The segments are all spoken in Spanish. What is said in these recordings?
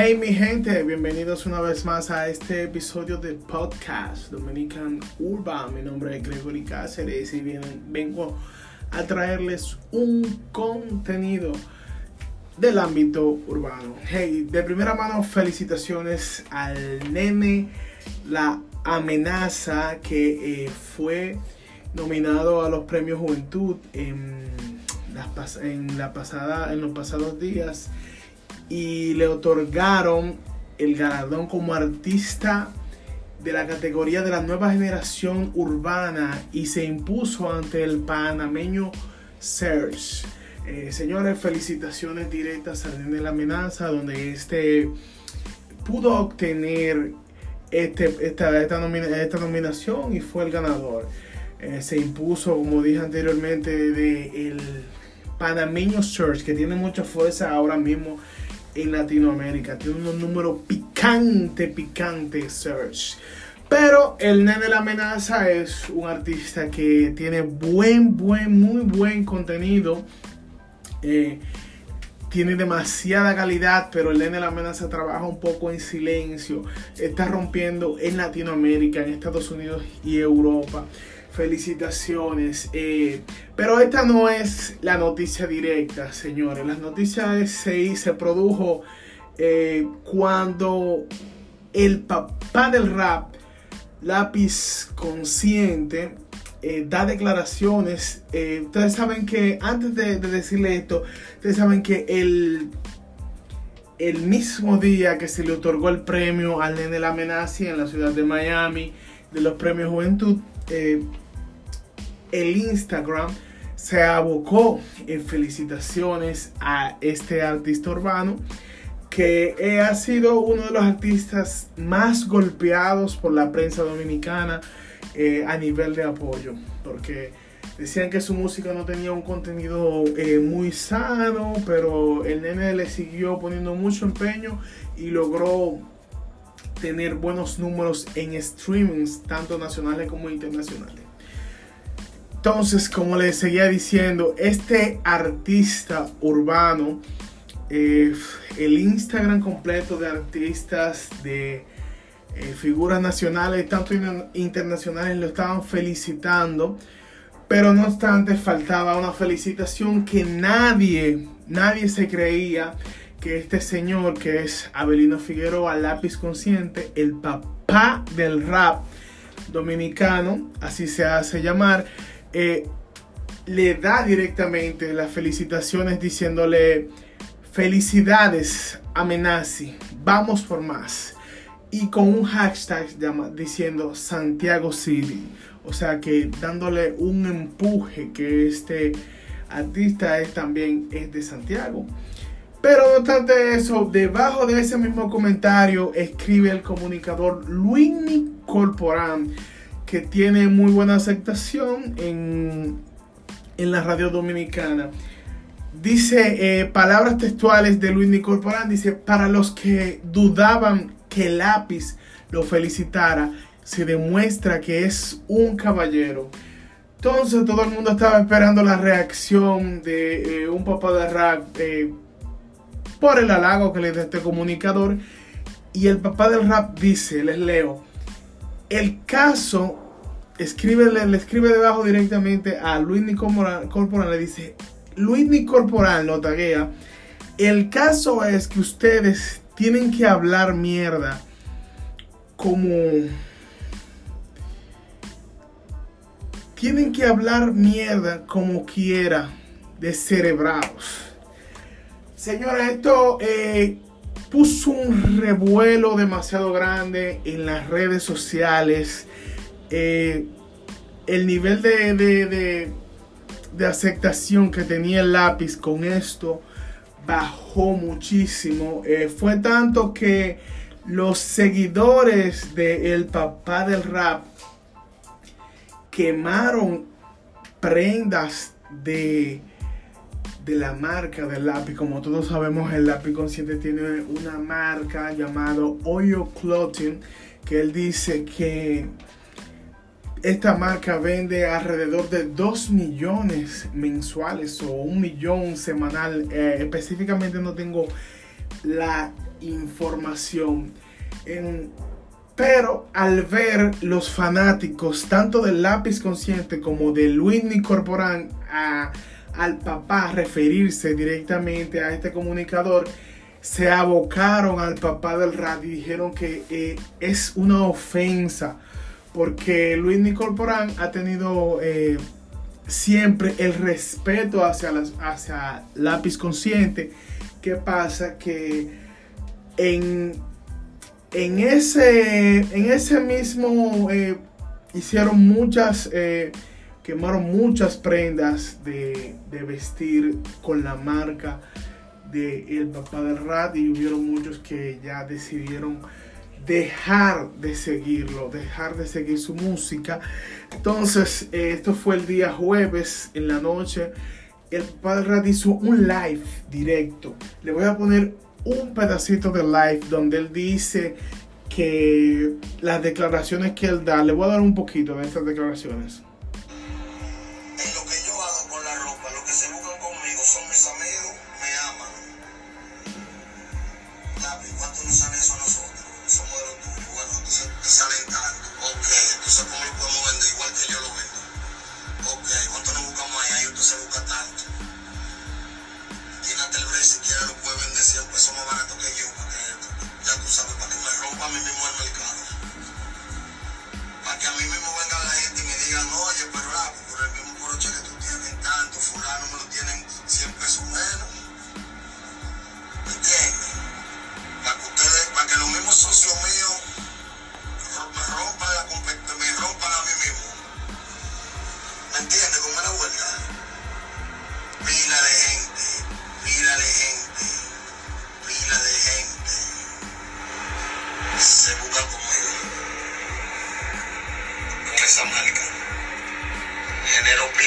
Hey mi gente, bienvenidos una vez más a este episodio de podcast Dominican Urban. Mi nombre es Gregory Cáceres y vengo a traerles un contenido del ámbito urbano. Hey, de primera mano felicitaciones al nene La Amenaza que eh, fue nominado a los premios Juventud en, en, la pasada, en los pasados días y le otorgaron el galardón como artista de la categoría de la nueva generación urbana y se impuso ante el panameño Serge. Eh, señores, felicitaciones directas Nene de la Amenaza, donde este pudo obtener este, esta, esta, nominación y fue el ganador. Eh, se impuso, como dije anteriormente, de el panameño Search, que tiene mucha fuerza ahora mismo en Latinoamérica. Tiene un número picante, picante Search. Pero el Nene la Amenaza es un artista que tiene buen, buen, muy buen contenido. Eh, tiene demasiada calidad, pero el Nene la Amenaza trabaja un poco en silencio. Está rompiendo en Latinoamérica, en Estados Unidos y Europa. Felicitaciones. Eh, pero esta no es la noticia directa, señores. Las noticias se, se produjo eh, cuando el papá del rap, Lápiz Consciente, eh, da declaraciones. ustedes saben que, antes de, decirle esto, ustedes saben que el, el mismo día que se le otorgó el premio al Nene La Amenaza en la ciudad de Miami, de los premios Juventud, el Instagram se abocó en felicitaciones a este artista urbano que ha sido uno de los artistas más golpeados por la prensa dominicana eh, a nivel de apoyo, porque decían que su música no tenía un contenido eh, muy sano, pero el nene le siguió poniendo mucho empeño y logró tener buenos números en streamings, tanto nacionales como internacionales. Entonces, como les seguía diciendo, este artista urbano, eh, el Instagram completo de artistas, de eh, figuras nacionales, tanto internacionales, lo estaban felicitando. Pero no obstante, faltaba una felicitación que nadie, nadie se creía que este señor, que es Abelino Figueroa, lápiz consciente, el papá del rap dominicano, así se hace llamar, eh, le da directamente las felicitaciones diciéndole felicidades Amenazi, vamos por más. Y con un hashtag diciendo Santiago City. O sea que dándole un empuje que este artista es también es de Santiago. Pero no obstante eso, debajo de ese mismo comentario escribe el comunicador Luis Corporán que tiene muy buena aceptación en, la radio dominicana. Dice eh, palabras textuales de Luis Nicorporán, dice, para los que dudaban que lápiz lo felicitara, se demuestra que es un caballero. Entonces todo el mundo estaba esperando la reacción de eh, un papá de rap eh, por el halago que le da este comunicador. Y el papá del rap dice, les leo, el caso, escribe, le, escribe debajo directamente a Luis Corporal, le dice, Luis Corporal lo taguea, el caso es que ustedes tienen que hablar mierda como... Tienen que hablar mierda como quiera de cerebrados. Señora, esto eh, puso un revuelo demasiado grande en las redes sociales. Eh, el nivel de, de, aceptación que tenía el lápiz con esto bajó muchísimo. Eh, fue tanto que los seguidores del papá del rap quemaron prendas de de la marca del lápiz. Como todos sabemos, el lápiz consciente tiene una marca llamada Oyo Clothing, que él dice que esta marca vende alrededor de 2 millones mensuales o un millón semanal. Eh, específicamente no tengo la información. pero al ver los fanáticos, tanto del lápiz consciente como de Luis Corporán, a, al papá referirse directamente a este comunicador, se abocaron al papá del radio y dijeron que eh, es una ofensa porque Luis Corporán ha tenido eh, siempre el respeto hacia, las, hacia lápiz consciente. ¿Qué pasa? Que en, en, ese, en ese mismo eh, hicieron muchas, quemaron muchas prendas de, de vestir con la marca de El Papá del Rat y hubieron muchos que ya decidieron dejar de seguirlo, dejar de seguir su música. Entonces, eh, esto fue el día jueves en la noche. El Papá del Rat hizo un live directo. Le voy a poner un pedacito de live donde él dice que las declaraciones que él da, le voy a dar un poquito de estas declaraciones.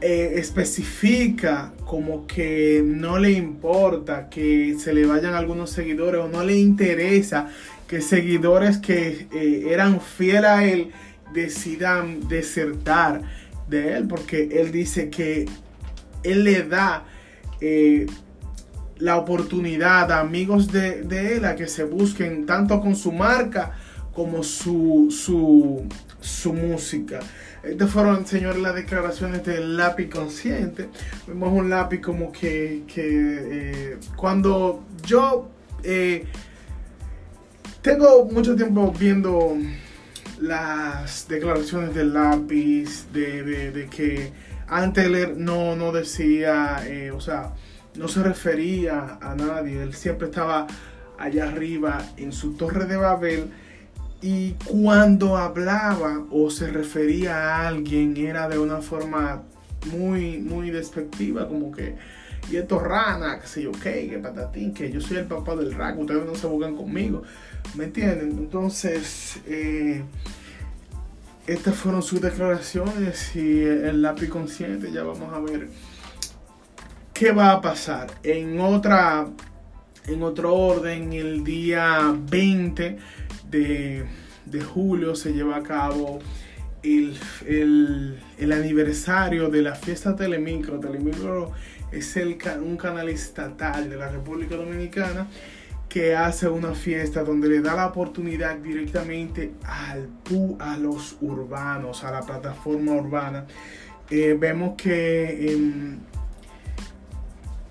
eh, especifica como que no le importa que se le vayan algunos seguidores o no le interesa que seguidores que eh, eran fieles a él decidan desertar de él, porque él dice que él le da eh, la oportunidad a amigos de, él a que se busquen tanto con su marca como su, su, música. Estas fueron, señores, las declaraciones del lápiz consciente. Vemos un lápiz como que, eh, cuando yo eh, tengo mucho tiempo viendo las declaraciones del lápiz, de, que antes no, no decía, eh, o sea, no se refería a nadie, él siempre estaba allá arriba en su torre de Babel y cuando hablaba o se refería a alguien era de una forma muy, muy despectiva, como que, y esto rana, que sé yo, qué, que patatín, que yo soy el papá del rack, ustedes no se buscan conmigo. ¿Me entienden? Entonces, eh, estas fueron sus declaraciones y el lápiz consciente, ya vamos a ver qué va a pasar. En otra, en otro orden, el día 20 de, julio se lleva a cabo el, el, aniversario de la fiesta Telemicro. Telemicro es el, un canal estatal de la República Dominicana que hace una fiesta donde le da la oportunidad directamente al, a los urbanos, a la plataforma urbana. Eh, vemos que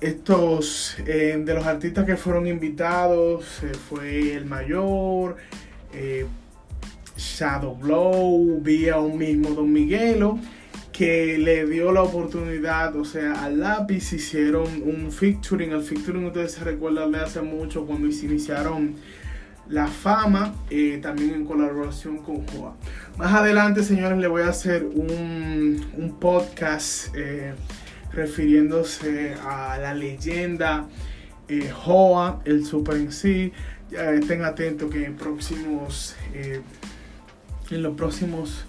estos em, de los artistas que fueron invitados eh, fue el mayor, eh, Shadow Blow, vía un mismo Don Miguelo que le dio la oportunidad, o sea, al lápiz hicieron un featuring. El featuring ustedes se recuerdan de hace mucho cuando se iniciaron la fama, eh, también en colaboración con Joa. Más adelante, señores, le voy a hacer un, un podcast eh, refiriéndose a la leyenda eh, Joa, el Super en sí, estén atentos que en próximos eh, en los próximos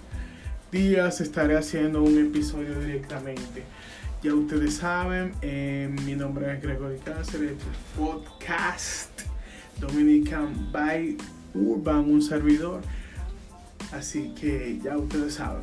días estaré haciendo un episodio directamente. Ya ustedes saben, eh, mi nombre es Gregory Cáceres, este podcast Dominican by Urban, un servidor. Así que ya ustedes saben.